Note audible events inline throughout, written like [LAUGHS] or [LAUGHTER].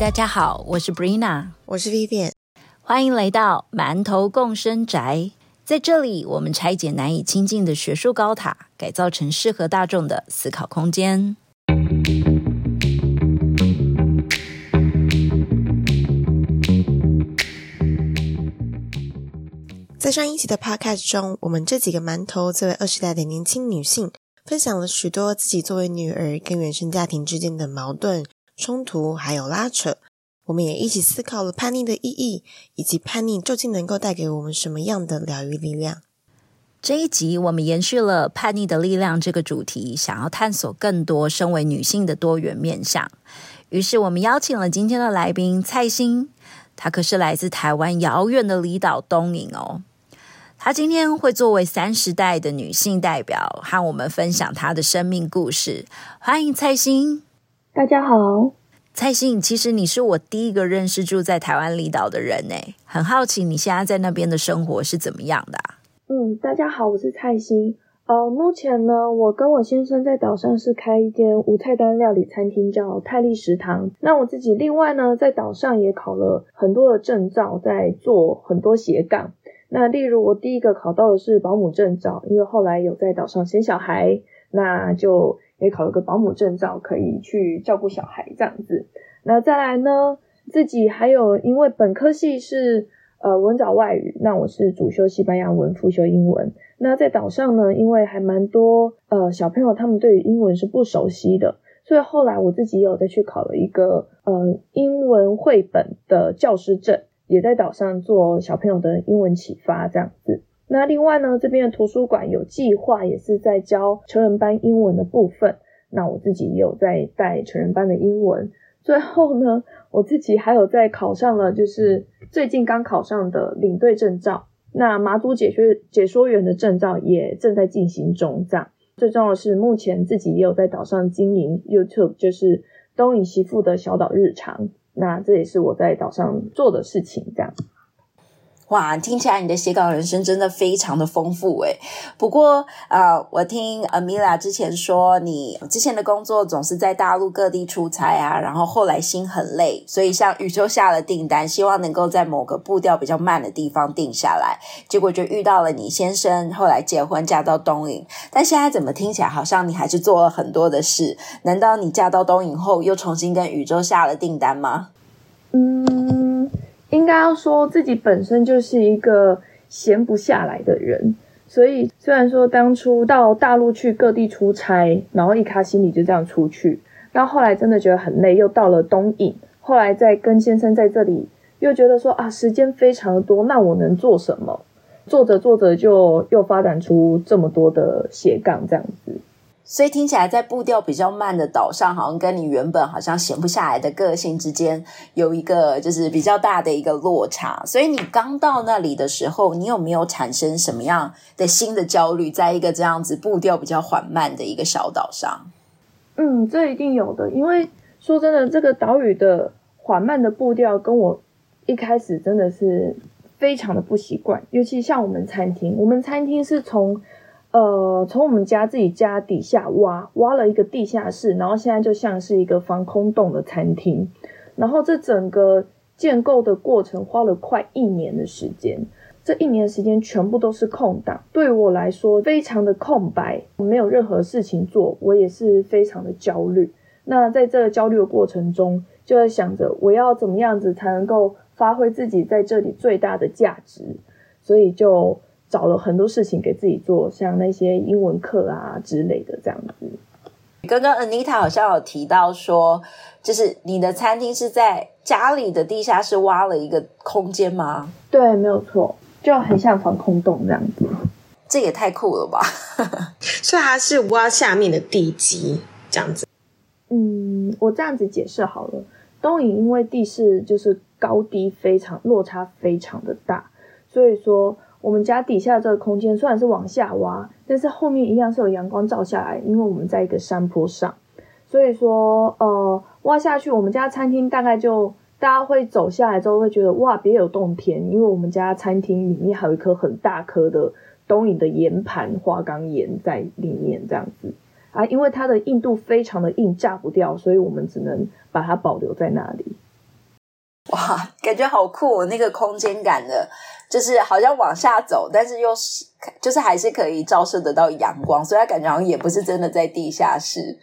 大家好，我是 Brina，我是 Vivian，欢迎来到馒头共生宅。在这里，我们拆解难以亲近的学术高塔，改造成适合大众的思考空间。在上一集的 Podcast 中，我们这几个馒头作为二十代的年轻女性，分享了许多自己作为女儿跟原生家庭之间的矛盾、冲突，还有拉扯。我们也一起思考了叛逆的意义，以及叛逆究竟能够带给我们什么样的疗愈力量。这一集我们延续了叛逆的力量这个主题，想要探索更多身为女性的多元面向。于是我们邀请了今天的来宾蔡欣，她可是来自台湾遥远的离岛东引哦。她今天会作为三十代的女性代表，和我们分享她的生命故事。欢迎蔡欣，大家好。蔡欣，其实你是我第一个认识住在台湾离岛的人呢，很好奇你现在在那边的生活是怎么样的？嗯，大家好，我是蔡欣。呃，目前呢，我跟我先生在岛上是开一间无菜单料理餐厅，叫泰利食堂。那我自己另外呢，在岛上也考了很多的证照，在做很多斜杠。那例如我第一个考到的是保姆证照，因为后来有在岛上生小孩，那就。也考了个保姆证照，可以去照顾小孩这样子。那再来呢，自己还有因为本科系是呃文藻外语，那我是主修西班牙文，副修英文。那在岛上呢，因为还蛮多呃小朋友，他们对于英文是不熟悉的，所以后来我自己有再去考了一个呃英文绘本的教师证，也在岛上做小朋友的英文启发这样子。那另外呢，这边的图书馆有计划，也是在教成人班英文的部分。那我自己也有在带成人班的英文。最后呢，我自己还有在考上了，就是最近刚考上的领队证照。那马祖解说解说员的证照也正在进行中。这样最重要的是，目前自己也有在岛上经营 YouTube，就是东影媳妇的小岛日常。那这也是我在岛上做的事情。这样。哇，听起来你的写稿人生真的非常的丰富诶。不过啊，我听 Amelia 之前说，你之前的工作总是在大陆各地出差啊，然后后来心很累，所以向宇宙下了订单，希望能够在某个步调比较慢的地方定下来。结果就遇到了你先生，后来结婚嫁到东瀛。但现在怎么听起来好像你还是做了很多的事？难道你嫁到东瀛后又重新跟宇宙下了订单吗？嗯。应该要说自己本身就是一个闲不下来的人，所以虽然说当初到大陆去各地出差，然后一卡心里就这样出去，到后来真的觉得很累，又到了东影，后来再跟先生在这里，又觉得说啊时间非常的多，那我能做什么？做着做着就又发展出这么多的斜杠这样子。所以听起来，在步调比较慢的岛上，好像跟你原本好像闲不下来的个性之间，有一个就是比较大的一个落差。所以你刚到那里的时候，你有没有产生什么样的新的焦虑？在一个这样子步调比较缓慢的一个小岛上，嗯，这一定有的。因为说真的，这个岛屿的缓慢的步调，跟我一开始真的是非常的不习惯。尤其像我们餐厅，我们餐厅是从。呃，从我们家自己家底下挖挖了一个地下室，然后现在就像是一个防空洞的餐厅。然后这整个建构的过程花了快一年的时间，这一年时间全部都是空档，对我来说非常的空白，没有任何事情做，我也是非常的焦虑。那在这个焦虑的过程中，就在想着我要怎么样子才能够发挥自己在这里最大的价值，所以就。找了很多事情给自己做，像那些英文课啊之类的这样子。刚刚 Anita 好像有提到说，就是你的餐厅是在家里的地下室挖了一个空间吗？对，没有错，就很像防空洞这样子。这也太酷了吧！[LAUGHS] 所以它是挖下面的地基这样子。嗯，我这样子解释好了。东影因为地势就是高低非常落差非常的大，所以说。我们家底下这个空间虽然是往下挖，但是后面一样是有阳光照下来，因为我们在一个山坡上，所以说呃挖下去，我们家餐厅大概就大家会走下来之后会觉得哇别有洞天，因为我们家餐厅里面还有一颗很大颗的东引的岩盘花岗岩在里面这样子啊，因为它的硬度非常的硬，炸不掉，所以我们只能把它保留在那里。哇，感觉好酷！那个空间感的，就是好像往下走，但是又是就是还是可以照射得到阳光，所以它感觉好像也不是真的在地下室。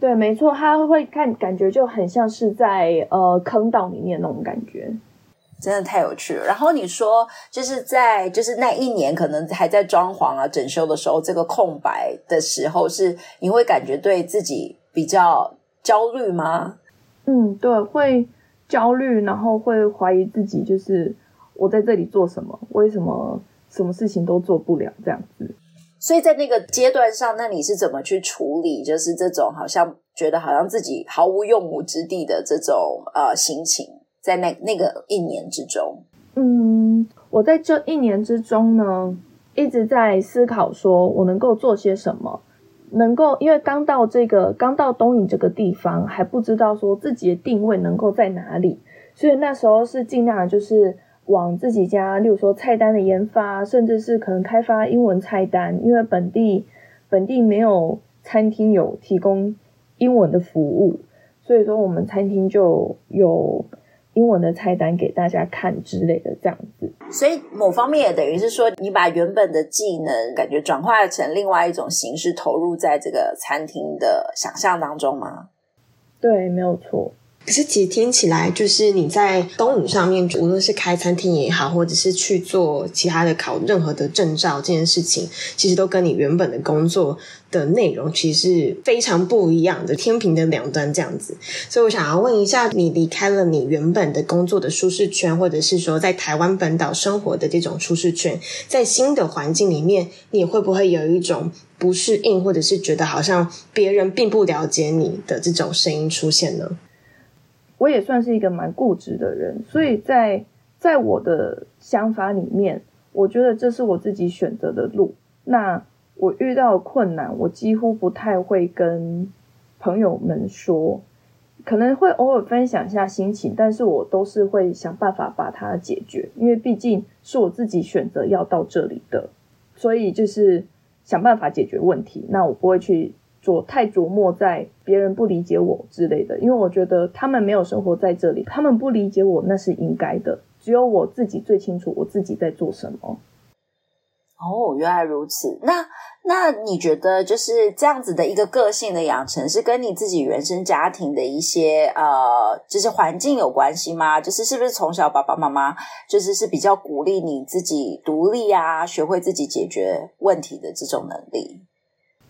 对，没错，它会看感觉就很像是在呃坑道里面那种感觉。真的太有趣了。然后你说，就是在就是那一年可能还在装潢啊、整修的时候，这个空白的时候，是你会感觉对自己比较焦虑吗？嗯，对，会焦虑，然后会怀疑自己，就是我在这里做什么，为什么什么事情都做不了这样子。所以在那个阶段上，那你是怎么去处理？就是这种好像觉得好像自己毫无用武之地的这种呃心情。在那那个一年之中，嗯，我在这一年之中呢，一直在思考，说我能够做些什么，能够因为刚到这个刚到东影这个地方，还不知道说自己的定位能够在哪里，所以那时候是尽量就是往自己家，例如说菜单的研发，甚至是可能开发英文菜单，因为本地本地没有餐厅有提供英文的服务，所以说我们餐厅就有。英文的菜单给大家看之类的，这样子。所以某方面也等于是说，你把原本的技能感觉转化成另外一种形式，投入在这个餐厅的想象当中吗？对，没有错。可是其实听起来，就是你在东影上面，无论是开餐厅也好，或者是去做其他的考任何的证照这件事情，其实都跟你原本的工作的内容其实是非常不一样的，天平的两端这样子。所以我想要问一下，你离开了你原本的工作的舒适圈，或者是说在台湾本岛生活的这种舒适圈，在新的环境里面，你会不会有一种不适应，或者是觉得好像别人并不了解你的这种声音出现呢？我也算是一个蛮固执的人，所以在在我的想法里面，我觉得这是我自己选择的路。那我遇到困难，我几乎不太会跟朋友们说，可能会偶尔分享一下心情，但是我都是会想办法把它解决，因为毕竟是我自己选择要到这里的，所以就是想办法解决问题。那我不会去。做太琢磨在别人不理解我之类的，因为我觉得他们没有生活在这里，他们不理解我那是应该的。只有我自己最清楚我自己在做什么。哦，原来如此。那那你觉得就是这样子的一个个性的养成，是跟你自己原生家庭的一些呃，就是环境有关系吗？就是是不是从小爸爸妈妈就是是比较鼓励你自己独立啊，学会自己解决问题的这种能力？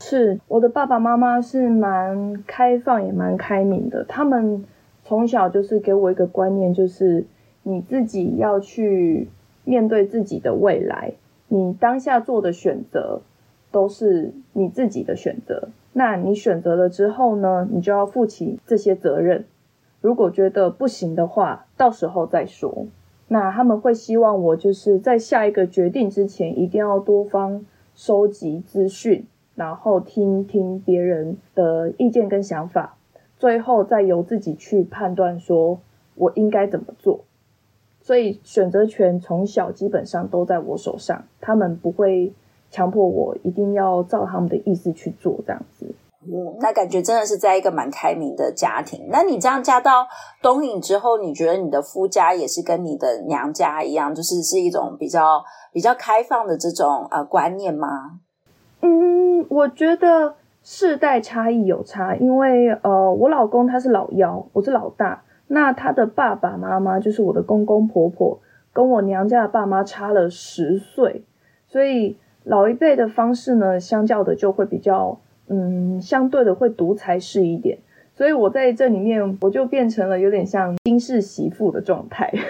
是我的爸爸妈妈是蛮开放也蛮开明的，他们从小就是给我一个观念，就是你自己要去面对自己的未来，你当下做的选择都是你自己的选择，那你选择了之后呢，你就要负起这些责任。如果觉得不行的话，到时候再说。那他们会希望我就是在下一个决定之前，一定要多方收集资讯。然后听听别人的意见跟想法，最后再由自己去判断，说我应该怎么做。所以选择权从小基本上都在我手上，他们不会强迫我一定要照他们的意思去做这样子。嗯，那感觉真的是在一个蛮开明的家庭。那你这样嫁到东影之后，你觉得你的夫家也是跟你的娘家一样，就是是一种比较比较开放的这种呃观念吗？嗯，我觉得世代差异有差，因为呃，我老公他是老幺，我是老大，那他的爸爸妈妈就是我的公公婆婆，跟我娘家的爸妈差了十岁，所以老一辈的方式呢，相较的就会比较，嗯，相对的会独裁式一点，所以我在这里面我就变成了有点像金氏媳妇的状态。[LAUGHS]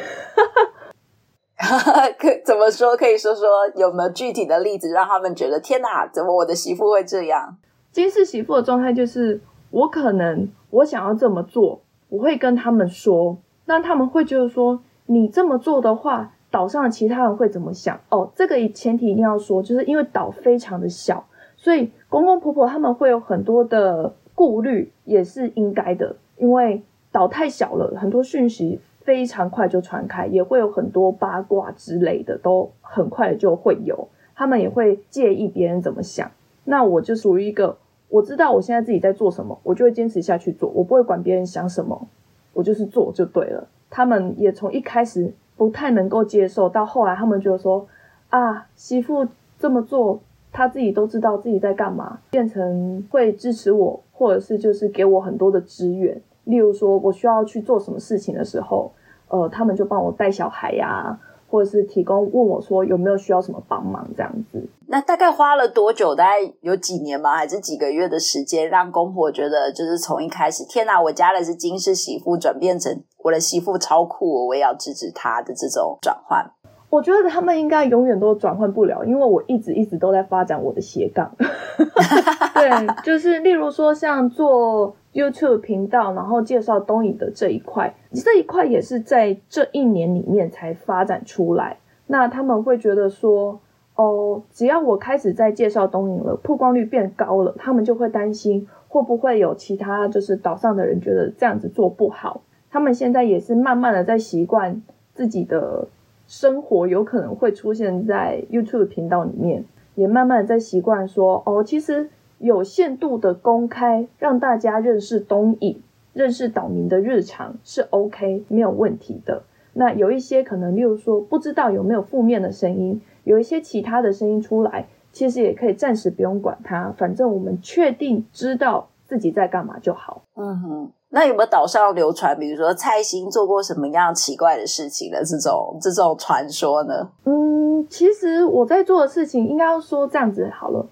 [LAUGHS] 可怎么说？可以说说有没有具体的例子，让他们觉得天哪，怎么我的媳妇会这样？金氏媳妇的状态就是，我可能我想要这么做，我会跟他们说，那他们会觉得说，你这么做的话，岛上的其他人会怎么想？哦，这个前提一定要说，就是因为岛非常的小，所以公公婆婆他们会有很多的顾虑，也是应该的，因为岛太小了，很多讯息。非常快就传开，也会有很多八卦之类的，都很快就会有。他们也会介意别人怎么想。那我就属于一个，我知道我现在自己在做什么，我就会坚持下去做，我不会管别人想什么，我就是做就对了。他们也从一开始不太能够接受，到后来他们觉得说啊，媳妇这么做，他自己都知道自己在干嘛，变成会支持我，或者是就是给我很多的资源。例如说我需要去做什么事情的时候，呃，他们就帮我带小孩呀。或者是提供问我说有没有需要什么帮忙这样子，那大概花了多久？大概有几年吗？还是几个月的时间，让公婆觉得就是从一开始，天哪，我家的是金氏媳妇，转变成我的媳妇超酷，我也要支持她的这种转换。我觉得他们应该永远都转换不了，因为我一直一直都在发展我的斜杠。[LAUGHS] [LAUGHS] 对，就是例如说像做。YouTube 频道，然后介绍东影的这一块，这一块也是在这一年里面才发展出来。那他们会觉得说，哦，只要我开始在介绍东影了，曝光率变高了，他们就会担心会不会有其他就是岛上的人觉得这样子做不好。他们现在也是慢慢的在习惯自己的生活有可能会出现在 YouTube 频道里面，也慢慢的在习惯说，哦，其实。有限度的公开，让大家认识东影、认识岛民的日常是 OK 没有问题的。那有一些可能，例如说不知道有没有负面的声音，有一些其他的声音出来，其实也可以暂时不用管它，反正我们确定知道自己在干嘛就好。嗯哼，那有没有岛上流传，比如说蔡兴做过什么样奇怪的事情的这种这种传说呢？嗯，其实我在做的事情，应该要说这样子好了。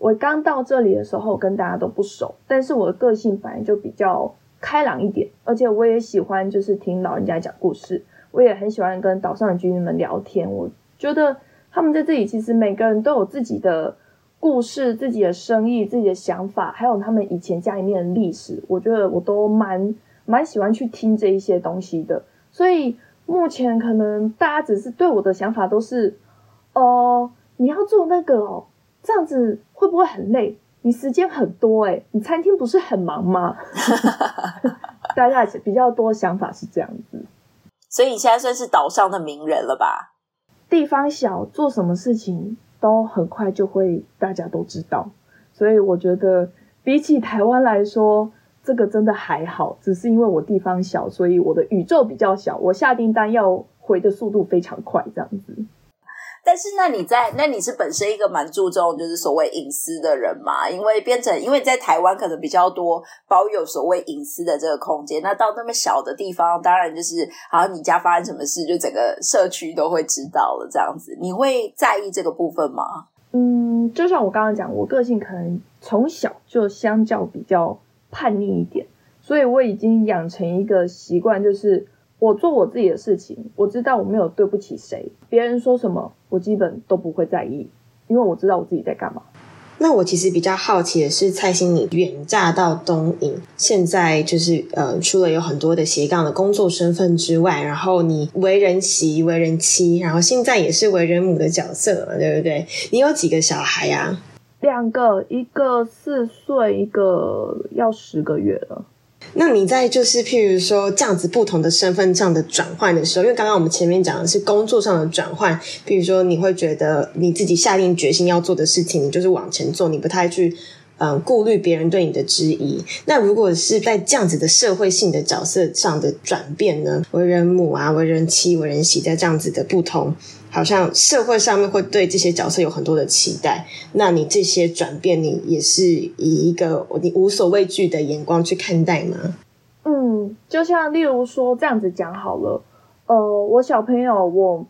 我刚到这里的时候，跟大家都不熟，但是我的个性本来就比较开朗一点，而且我也喜欢就是听老人家讲故事，我也很喜欢跟岛上的居民们聊天。我觉得他们在这里其实每个人都有自己的故事、自己的生意、自己的想法，还有他们以前家里面的历史，我觉得我都蛮蛮喜欢去听这一些东西的。所以目前可能大家只是对我的想法都是，哦，你要做那个哦。这样子会不会很累？你时间很多哎，你餐厅不是很忙吗？[LAUGHS] 大家比较多想法是这样子，所以你现在算是岛上的名人了吧？地方小，做什么事情都很快就会大家都知道，所以我觉得比起台湾来说，这个真的还好。只是因为我地方小，所以我的宇宙比较小，我下订单要回的速度非常快，这样子。但是，那你在那你是本身一个蛮注重就是所谓隐私的人嘛？因为变成因为在台湾可能比较多保有所谓隐私的这个空间，那到那么小的地方，当然就是好像你家发生什么事，就整个社区都会知道了这样子。你会在意这个部分吗？嗯，就像我刚刚讲，我个性可能从小就相较比较叛逆一点，所以我已经养成一个习惯，就是。我做我自己的事情，我知道我没有对不起谁，别人说什么我基本都不会在意，因为我知道我自己在干嘛。那我其实比较好奇的是，蔡心你远嫁到东瀛，现在就是呃，除了有很多的斜杠的工作身份之外，然后你为人媳、为人妻，然后现在也是为人母的角色，对不对？你有几个小孩呀？两个，一个四岁，一个要十个月了。那你在就是譬如说这样子不同的身份上的转换的时候，因为刚刚我们前面讲的是工作上的转换，比如说你会觉得你自己下定决心要做的事情，你就是往前做，你不太去嗯顾虑别人对你的质疑。那如果是在这样子的社会性的角色上的转变呢？为人母啊，为人妻，为人媳，在这样子的不同。好像社会上面会对这些角色有很多的期待，那你这些转变，你也是以一个你无所畏惧的眼光去看待吗？嗯，就像例如说这样子讲好了，呃，我小朋友我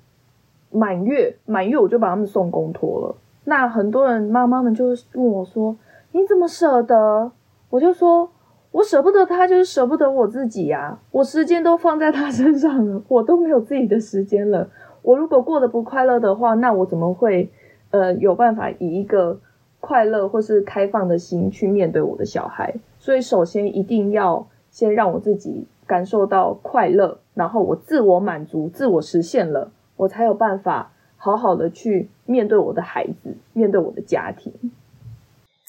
满月满月我就把他们送公托了，那很多人妈妈们就问我说：“你怎么舍得？”我就说：“我舍不得他，就是舍不得我自己呀，我时间都放在他身上了，我都没有自己的时间了。”我如果过得不快乐的话，那我怎么会呃有办法以一个快乐或是开放的心去面对我的小孩？所以首先一定要先让我自己感受到快乐，然后我自我满足、自我实现了，我才有办法好好的去面对我的孩子，面对我的家庭。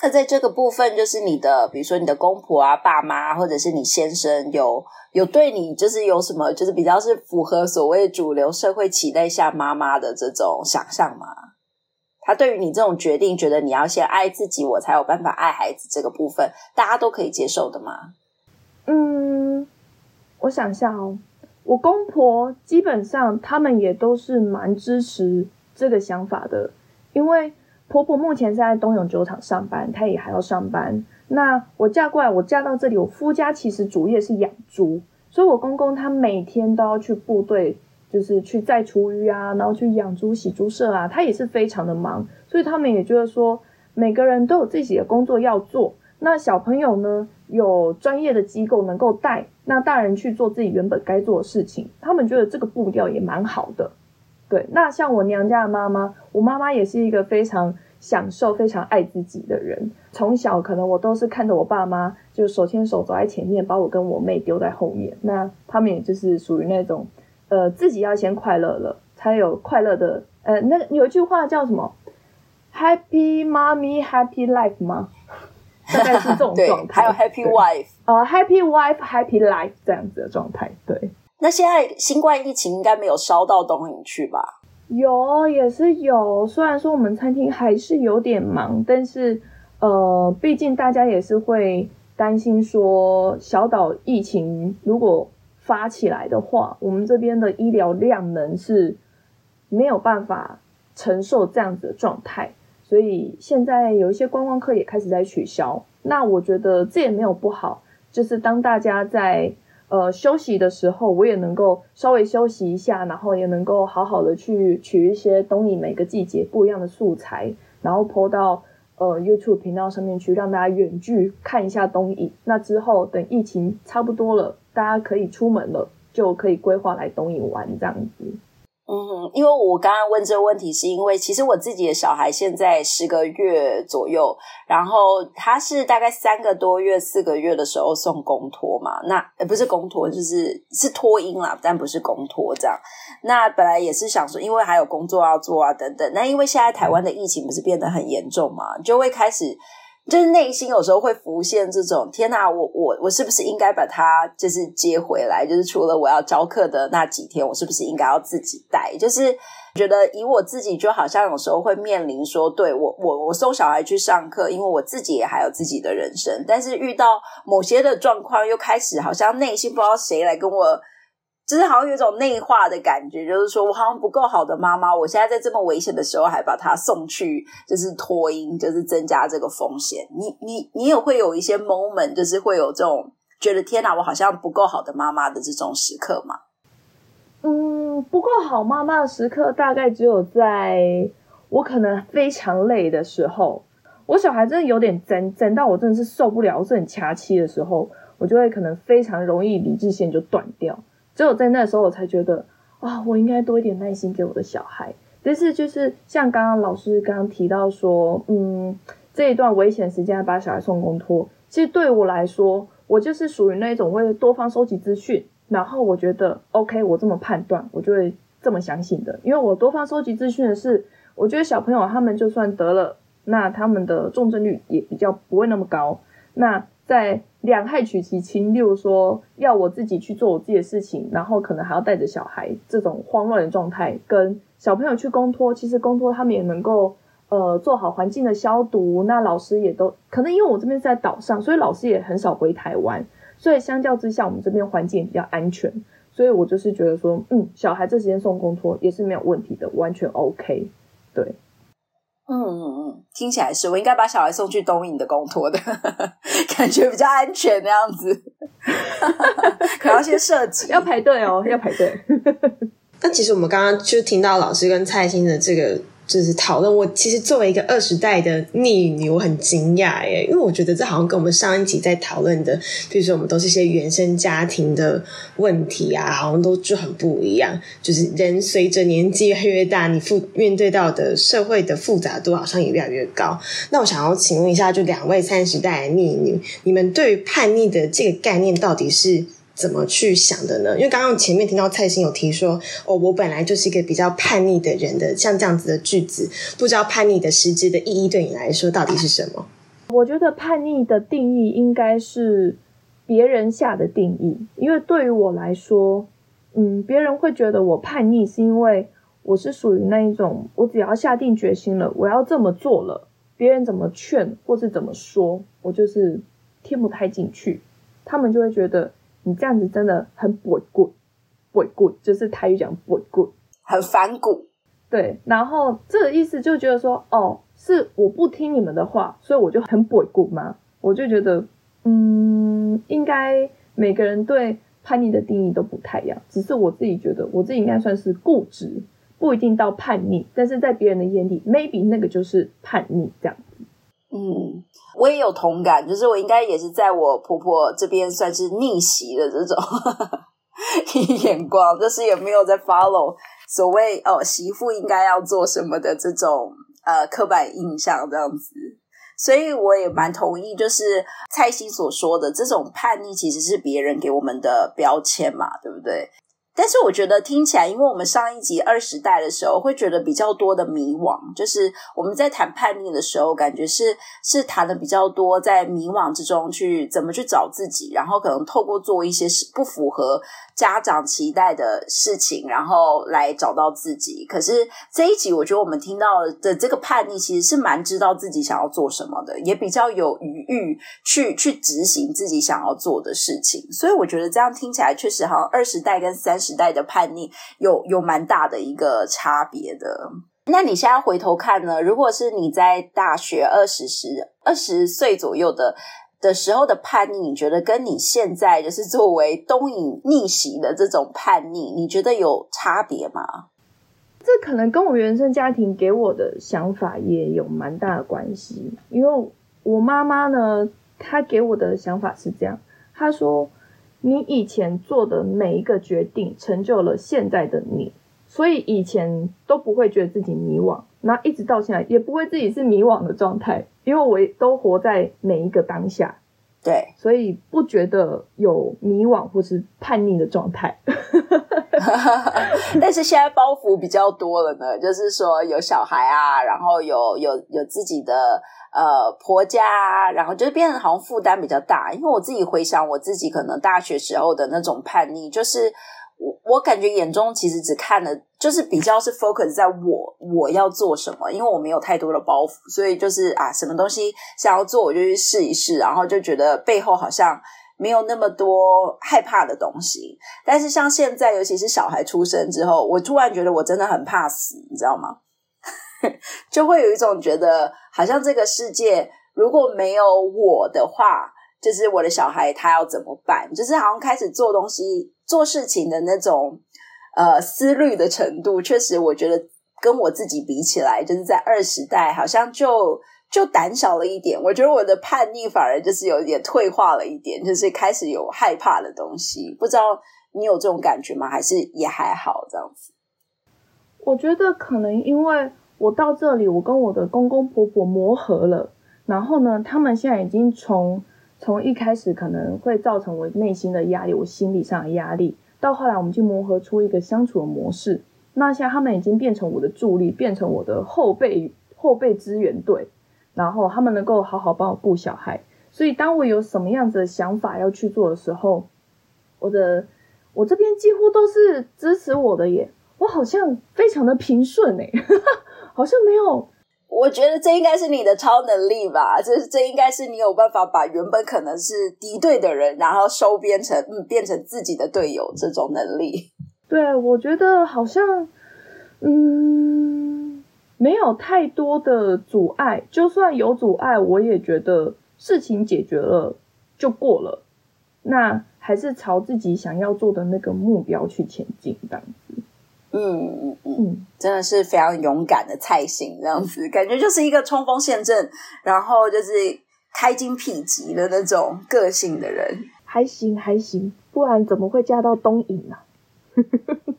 那在这个部分，就是你的，比如说你的公婆啊、爸妈，或者是你先生，有有对你就是有什么，就是比较是符合所谓主流社会期待下妈妈的这种想象吗？他对于你这种决定，觉得你要先爱自己，我才有办法爱孩子，这个部分大家都可以接受的吗？嗯，我想一下哦，我公婆基本上他们也都是蛮支持这个想法的，因为婆婆目前是在东永酒厂上班，她也还要上班。那我嫁过来，我嫁到这里，我夫家其实主业是养猪，所以我公公他每天都要去部队，就是去载厨余啊，然后去养猪、洗猪舍啊，他也是非常的忙，所以他们也觉得说，每个人都有自己的工作要做。那小朋友呢，有专业的机构能够带，那大人去做自己原本该做的事情，他们觉得这个步调也蛮好的。对，那像我娘家的妈妈，我妈妈也是一个非常享受、非常爱自己的人。从小可能我都是看着我爸妈就手牵手走在前面，把我跟我妹丢在后面。那他们也就是属于那种，呃，自己要先快乐了，才有快乐的。呃，那有一句话叫什么？Happy mommy, happy life 吗？大概是这种 [LAUGHS] 状态，还有 Happy Wife，呃，Happy Wife，Happy Life 这样子的状态。对，那现在新冠疫情应该没有烧到东营去吧？有，也是有。虽然说我们餐厅还是有点忙，但是呃，毕竟大家也是会担心说，小岛疫情如果发起来的话，我们这边的医疗量能是没有办法承受这样子的状态。所以现在有一些观光客也开始在取消，那我觉得这也没有不好，就是当大家在呃休息的时候，我也能够稍微休息一下，然后也能够好好的去取一些东影每个季节不一样的素材，然后播到呃 YouTube 频道上面去，让大家远距看一下东影。那之后等疫情差不多了，大家可以出门了，就可以规划来东影玩这样子。嗯，因为我刚刚问这个问题，是因为其实我自己的小孩现在十个月左右，然后他是大概三个多月、四个月的时候送公托嘛，那不是公托，就是是托婴啦，但不是公托这样。那本来也是想说，因为还有工作要做啊，等等。那因为现在台湾的疫情不是变得很严重嘛，就会开始。就是内心有时候会浮现这种天哪，我我我是不是应该把他就是接回来？就是除了我要教课的那几天，我是不是应该要自己带？就是觉得以我自己，就好像有时候会面临说，对我我我送小孩去上课，因为我自己也还有自己的人生，但是遇到某些的状况，又开始好像内心不知道谁来跟我。就是好像有一种内化的感觉，就是说我好像不够好的妈妈，我现在在这么危险的时候还把他送去，就是托婴，就是增加这个风险。你你你也会有一些 moment，就是会有这种觉得天哪，我好像不够好的妈妈的这种时刻吗？嗯，不够好妈妈的时刻，大概只有在我可能非常累的时候，我小孩真的有点整整到我真的是受不了，我是很掐妻的时候，我就会可能非常容易理智线就断掉。只有在那时候，我才觉得啊，我应该多一点耐心给我的小孩。但是，就是像刚刚老师刚刚提到说，嗯，这一段危险时间把小孩送公托，其实对我来说，我就是属于那种会多方收集资讯，然后我觉得 OK，我这么判断，我就会这么相信的。因为我多方收集资讯的是，我觉得小朋友他们就算得了，那他们的重症率也比较不会那么高。那在两害取其轻，例如说要我自己去做我自己的事情，然后可能还要带着小孩，这种慌乱的状态，跟小朋友去公托，其实公托他们也能够呃做好环境的消毒。那老师也都可能因为我这边是在岛上，所以老师也很少回台湾，所以相较之下，我们这边环境也比较安全。所以我就是觉得说，嗯，小孩这时间送公托也是没有问题的，完全 OK，对。嗯嗯嗯，听起来是我应该把小孩送去东影的公托的 [LAUGHS] 感觉比较安全那样子，[LAUGHS] 可要先设计，要排队哦，要排队。[LAUGHS] 但其实我们刚刚就听到老师跟蔡欣的这个。就是讨论我其实作为一个二十代的逆女，我很惊讶耶，因为我觉得这好像跟我们上一集在讨论的，比如说我们都是一些原生家庭的问题啊，好像都就很不一样。就是人随着年纪越来越大，你复面对到的社会的复杂度好像也越来越高。那我想要请问一下，就两位三十代的逆女，你们对于叛逆的这个概念到底是？怎么去想的呢？因为刚刚前面听到蔡欣有提说，哦，我本来就是一个比较叛逆的人的，像这样子的句子，不知道叛逆的实质的意义对你来说到底是什么？我觉得叛逆的定义应该是别人下的定义，因为对于我来说，嗯，别人会觉得我叛逆是因为我是属于那一种，我只要下定决心了，我要这么做了，别人怎么劝或是怎么说，我就是听不太进去，他们就会觉得。你这样子真的很不贵，不顾，就是台语讲不顾，很反骨。对，然后这个意思就觉得说，哦，是我不听你们的话，所以我就很不顾吗？我就觉得，嗯，应该每个人对叛逆的定义都不太一样，只是我自己觉得，我自己应该算是固执，不一定到叛逆，但是在别人的眼里，maybe 那个就是叛逆这样子。嗯，我也有同感，就是我应该也是在我婆婆这边算是逆袭的这种 [LAUGHS] 眼光，就是也没有在 follow 所谓哦媳妇应该要做什么的这种呃刻板印象这样子，所以我也蛮同意，就是蔡心所说的这种叛逆其实是别人给我们的标签嘛，对不对？但是我觉得听起来，因为我们上一集二十代的时候，会觉得比较多的迷惘，就是我们在谈叛逆的时候，感觉是是谈的比较多，在迷惘之中去怎么去找自己，然后可能透过做一些不符合家长期待的事情，然后来找到自己。可是这一集，我觉得我们听到的这个叛逆，其实是蛮知道自己想要做什么的，也比较有余裕去去执行自己想要做的事情。所以我觉得这样听起来，确实好像二十代跟三。时代的叛逆有有蛮大的一个差别的。那你现在回头看呢？如果是你在大学二十十二十岁左右的的时候的叛逆，你觉得跟你现在就是作为东影逆袭的这种叛逆，你觉得有差别吗？这可能跟我原生家庭给我的想法也有蛮大的关系。因为我妈妈呢，她给我的想法是这样，她说。你以前做的每一个决定，成就了现在的你，所以以前都不会觉得自己迷惘，那一直到现在也不会自己是迷惘的状态，因为我都活在每一个当下，对，所以不觉得有迷惘或是叛逆的状态。[LAUGHS] 但是现在包袱比较多了呢，就是说有小孩啊，然后有有有自己的。呃，婆家，然后就是变得好像负担比较大。因为我自己回想我自己可能大学时候的那种叛逆，就是我我感觉眼中其实只看了，就是比较是 focus 在我我要做什么，因为我没有太多的包袱，所以就是啊，什么东西想要做我就去试一试，然后就觉得背后好像没有那么多害怕的东西。但是像现在，尤其是小孩出生之后，我突然觉得我真的很怕死，你知道吗？就会有一种觉得，好像这个世界如果没有我的话，就是我的小孩他要怎么办？就是好像开始做东西、做事情的那种呃思虑的程度，确实我觉得跟我自己比起来，就是在二十代好像就就胆小了一点。我觉得我的叛逆反而就是有点退化了一点，就是开始有害怕的东西。不知道你有这种感觉吗？还是也还好这样子？我觉得可能因为。我到这里，我跟我的公公婆婆磨合了，然后呢，他们现在已经从从一开始可能会造成我内心的压力，我心理上的压力，到后来我们就磨合出一个相处的模式。那现在他们已经变成我的助力，变成我的后备后备支援队，然后他们能够好好帮我顾小孩。所以当我有什么样子的想法要去做的时候，我的我这边几乎都是支持我的耶，我好像非常的平顺哎。[LAUGHS] 好像没有，我觉得这应该是你的超能力吧。就是这应该是你有办法把原本可能是敌对的人，然后收编成嗯变成自己的队友这种能力。对，我觉得好像嗯没有太多的阻碍，就算有阻碍，我也觉得事情解决了就过了。那还是朝自己想要做的那个目标去前进，这样子。嗯嗯嗯，真的是非常勇敢的蔡姓这样子，感觉就是一个冲锋陷阵，然后就是开疆辟疾的那种个性的人。还行还行，不然怎么会嫁到东瀛呢？[LAUGHS]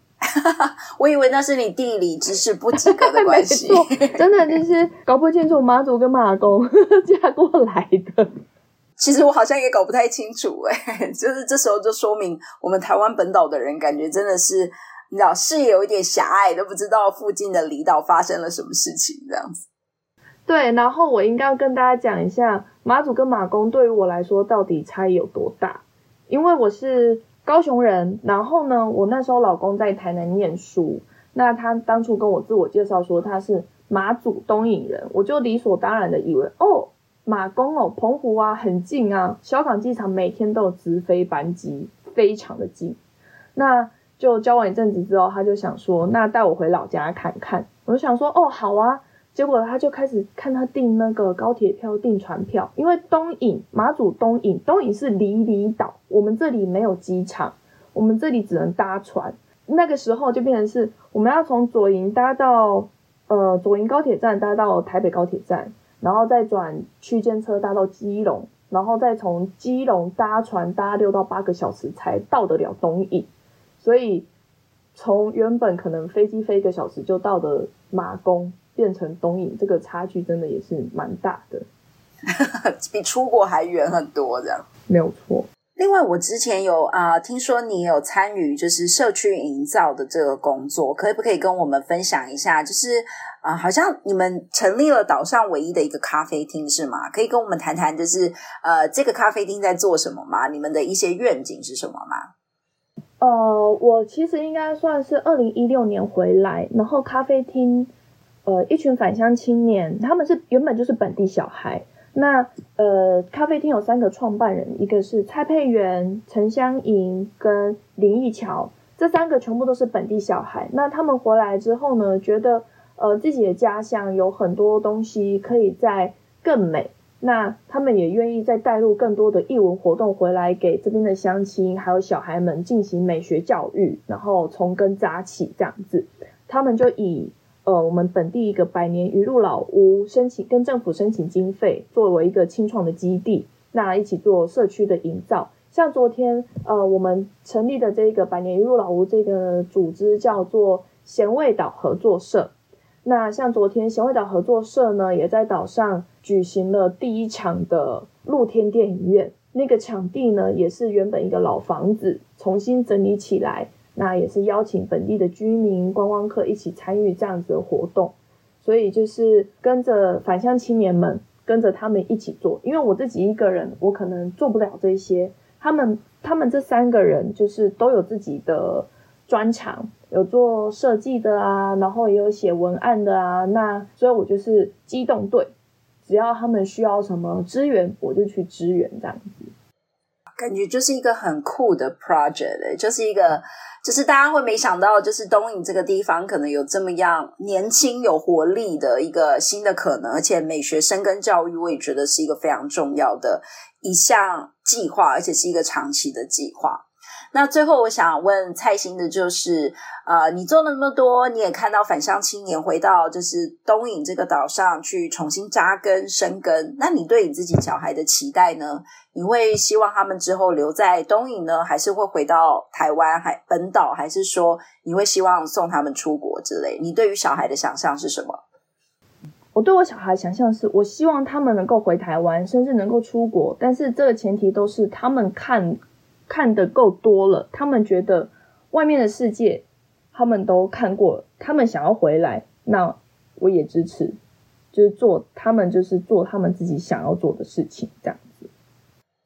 我以为那是你地理知识不及格的关系，[LAUGHS] 真的就是搞不清楚马祖跟马公 [LAUGHS] 嫁过来的。其实我好像也搞不太清楚，哎，就是这时候就说明我们台湾本岛的人感觉真的是。你知道视野有一点狭隘，都不知道附近的离岛发生了什么事情，这样子。对，然后我应该要跟大家讲一下马祖跟马公对于我来说到底差异有多大。因为我是高雄人，然后呢，我那时候老公在台南念书，那他当初跟我自我介绍说他是马祖东引人，我就理所当然的以为哦，马公哦，澎湖啊，很近啊，小港机场每天都有直飞班机，非常的近。那就交往一阵子之后，他就想说，那带我回老家看看。我就想说，哦，好啊。结果他就开始看他订那个高铁票、订船票，因为东引马祖东引东引是离离岛，我们这里没有机场，我们这里只能搭船。那个时候就变成是我们要从左营搭到呃左营高铁站，搭到台北高铁站，然后再转区间车搭到基隆，然后再从基隆搭船搭六到八个小时才到得了东引。所以，从原本可能飞机飞一个小时就到的马公，变成东引，这个差距真的也是蛮大的，[LAUGHS] 比出国还远很多，这样没有错。另外，我之前有啊，听说你有参与就是社区营造的这个工作，可不可以跟我们分享一下？就是啊，好像你们成立了岛上唯一的一个咖啡厅，是吗？可以跟我们谈谈，就是呃，这个咖啡厅在做什么吗？你们的一些愿景是什么吗？呃，我其实应该算是二零一六年回来，然后咖啡厅，呃，一群返乡青年，他们是原本就是本地小孩。那呃，咖啡厅有三个创办人，一个是蔡佩元、陈香莹跟林义桥，这三个全部都是本地小孩。那他们回来之后呢，觉得呃自己的家乡有很多东西可以在更美。那他们也愿意再带入更多的艺文活动回来，给这边的乡亲还有小孩们进行美学教育，然后从根扎起这样子。他们就以呃我们本地一个百年鱼路老屋申请跟政府申请经费，作为一个清创的基地，那一起做社区的营造。像昨天呃我们成立的这个百年鱼路老屋这个组织叫做咸味岛合作社。那像昨天贤惠岛合作社呢，也在岛上。举行了第一场的露天电影院，那个场地呢也是原本一个老房子，重新整理起来。那也是邀请本地的居民、观光客一起参与这样子的活动，所以就是跟着返乡青年们，跟着他们一起做。因为我自己一个人，我可能做不了这些。他们他们这三个人就是都有自己的专长，有做设计的啊，然后也有写文案的啊。那所以我就是机动队。只要他们需要什么支援，我就去支援，这样子。感觉就是一个很酷的 project，就是一个，就是大家会没想到，就是东影这个地方可能有这么样年轻有活力的一个新的可能，而且美学生跟教育，我也觉得是一个非常重要的一项计划，而且是一个长期的计划。那最后我想问蔡兴的就是，呃，你做那么多，你也看到返乡青年回到就是东引这个岛上去重新扎根生根，那你对你自己小孩的期待呢？你会希望他们之后留在东引呢，还是会回到台湾还本岛，还是说你会希望送他们出国之类？你对于小孩的想象是什么？我对我小孩想象是，我希望他们能够回台湾，甚至能够出国，但是这个前提都是他们看。看的够多了，他们觉得外面的世界他们都看过了，他们想要回来，那我也支持，就是做他们就是做他们自己想要做的事情，这样子。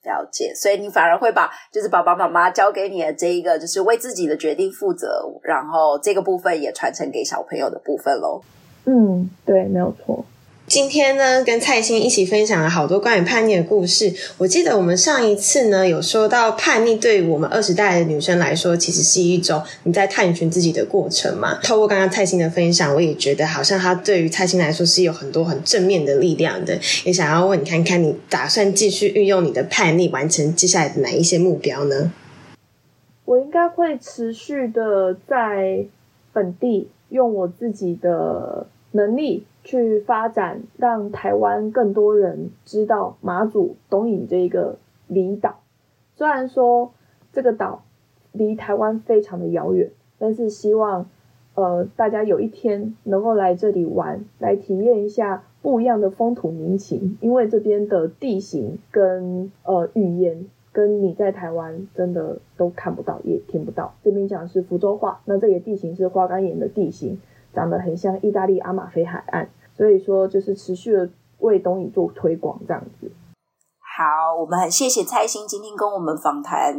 了解，所以你反而会把就是爸爸妈妈交给你的这一个，就是为自己的决定负责，然后这个部分也传承给小朋友的部分喽。嗯，对，没有错。今天呢，跟蔡欣一起分享了好多关于叛逆的故事。我记得我们上一次呢，有说到叛逆对于我们二十代的女生来说，其实是一种你在探寻自己的过程嘛。透过刚刚蔡欣的分享，我也觉得好像她对于蔡欣来说是有很多很正面的力量的。也想要问你看看，你打算继续运用你的叛逆，完成接下来的哪一些目标呢？我应该会持续的在本地用我自己的能力。去发展，让台湾更多人知道马祖东引这一个离岛。虽然说这个岛离台湾非常的遥远，但是希望呃大家有一天能够来这里玩，来体验一下不一样的风土民情。因为这边的地形跟呃语言，跟你在台湾真的都看不到，也听不到。这边讲的是福州话，那这里地形是花岗岩的地形。长得很像意大利阿马菲海岸，所以说就是持续的为东影做推广这样子。好，我们很谢谢蔡欣今天跟我们访谈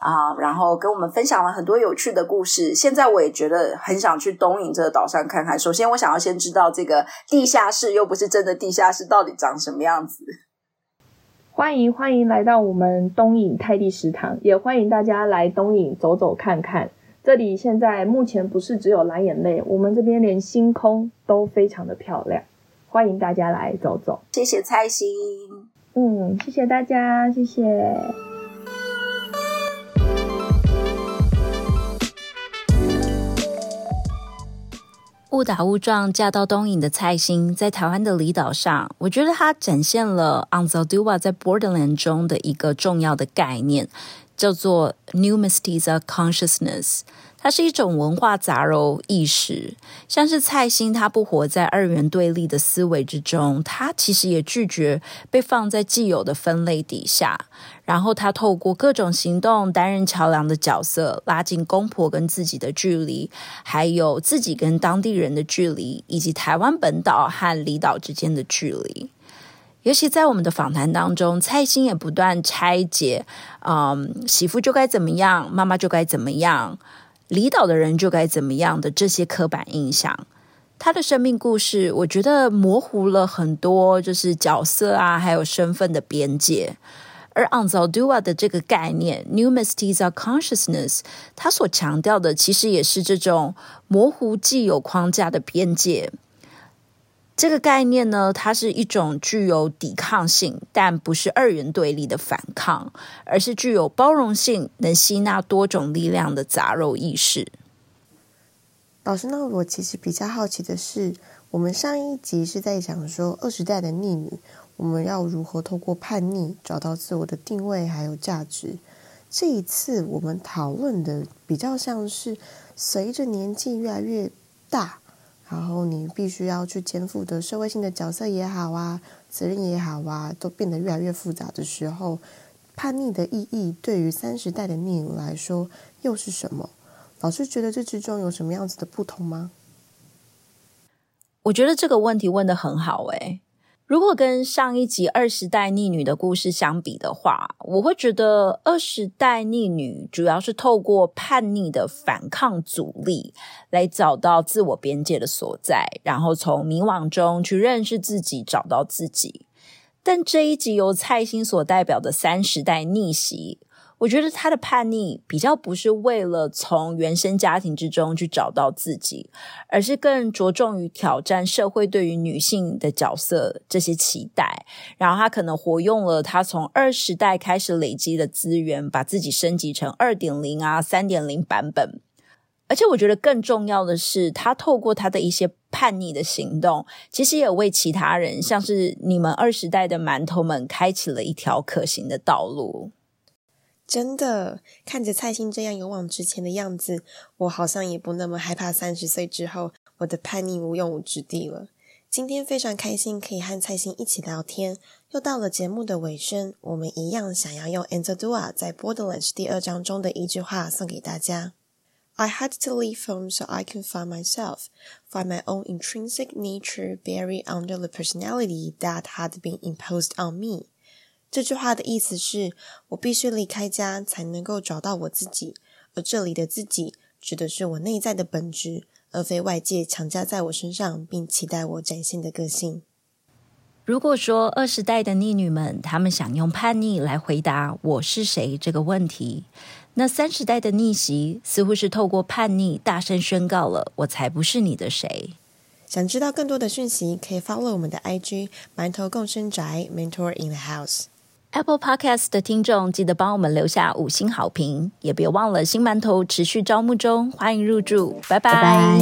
啊，然后跟我们分享了很多有趣的故事。现在我也觉得很想去东影这个岛上看看。首先，我想要先知道这个地下室又不是真的地下室，到底长什么样子。欢迎欢迎来到我们东影泰地食堂，也欢迎大家来东影走走看看。这里现在目前不是只有蓝眼泪，我们这边连星空都非常的漂亮，欢迎大家来走走。谢谢蔡心，嗯，谢谢大家，谢谢。误打误撞嫁到东瀛的蔡欣，在台湾的离岛上，我觉得她展现了 a n z a d u a 在 Borderland 中的一个重要的概念，叫做 New Mestiza Consciousness。它是一种文化杂糅意识，像是蔡欣，他不活在二元对立的思维之中，他其实也拒绝被放在既有的分类底下。然后他透过各种行动担任桥梁的角色，拉近公婆跟自己的距离，还有自己跟当地人的距离，以及台湾本岛和离岛之间的距离。尤其在我们的访谈当中，蔡欣也不断拆解，嗯，媳妇就该怎么样，妈妈就该怎么样。离岛的人就该怎么样的这些刻板印象，他的生命故事，我觉得模糊了很多，就是角色啊，还有身份的边界。而 a n z a d u a 的这个概念，New Mestiza Consciousness，他所强调的其实也是这种模糊既有框架的边界。这个概念呢，它是一种具有抵抗性，但不是二元对立的反抗，而是具有包容性，能吸纳多种力量的杂糅意识。老师，那我其实比较好奇的是，我们上一集是在讲说二十代的逆女，我们要如何透过叛逆找到自我的定位还有价值。这一次我们讨论的比较像是随着年纪越来越大。然后你必须要去肩负的社会性的角色也好啊，责任也好啊，都变得越来越复杂的时候，叛逆的意义对于三十代的逆来说又是什么？老师觉得这之中有什么样子的不同吗？我觉得这个问题问的很好，诶。如果跟上一集二十代逆女的故事相比的话，我会觉得二十代逆女主要是透过叛逆的反抗阻力，来找到自我边界的所在，然后从迷惘中去认识自己，找到自己。但这一集由蔡欣所代表的三十代逆袭。我觉得他的叛逆比较不是为了从原生家庭之中去找到自己，而是更着重于挑战社会对于女性的角色这些期待。然后他可能活用了他从二十代开始累积的资源，把自己升级成二点零啊、三点零版本。而且我觉得更重要的是，他透过他的一些叛逆的行动，其实也为其他人，像是你们二十代的馒头们，开启了一条可行的道路。真的看着蔡心这样勇往直前的样子，我好像也不那么害怕三十岁之后我的叛逆无用武之地了。今天非常开心可以和蔡心一起聊天，又到了节目的尾声，我们一样想要用 Anzadua 在 Borderlands 第二章中的一句话送给大家：I had to leave home so I can find myself, find my own intrinsic nature buried under the personality that had been imposed on me. 这句话的意思是我必须离开家才能够找到我自己，而这里的自己指的是我内在的本质，而非外界强加在我身上并期待我展现的个性。如果说二十代的逆女们，她们想用叛逆来回答“我是谁”这个问题，那三十代的逆袭似乎是透过叛逆大声宣告了“我才不是你的谁”。想知道更多的讯息，可以 follow 我们的 IG“ 馒头共生宅 ”（Mentor in the House）。apple podcast 的听众记得帮我们留下五星好评也别忘了新馒头持续招募中欢迎入住拜拜。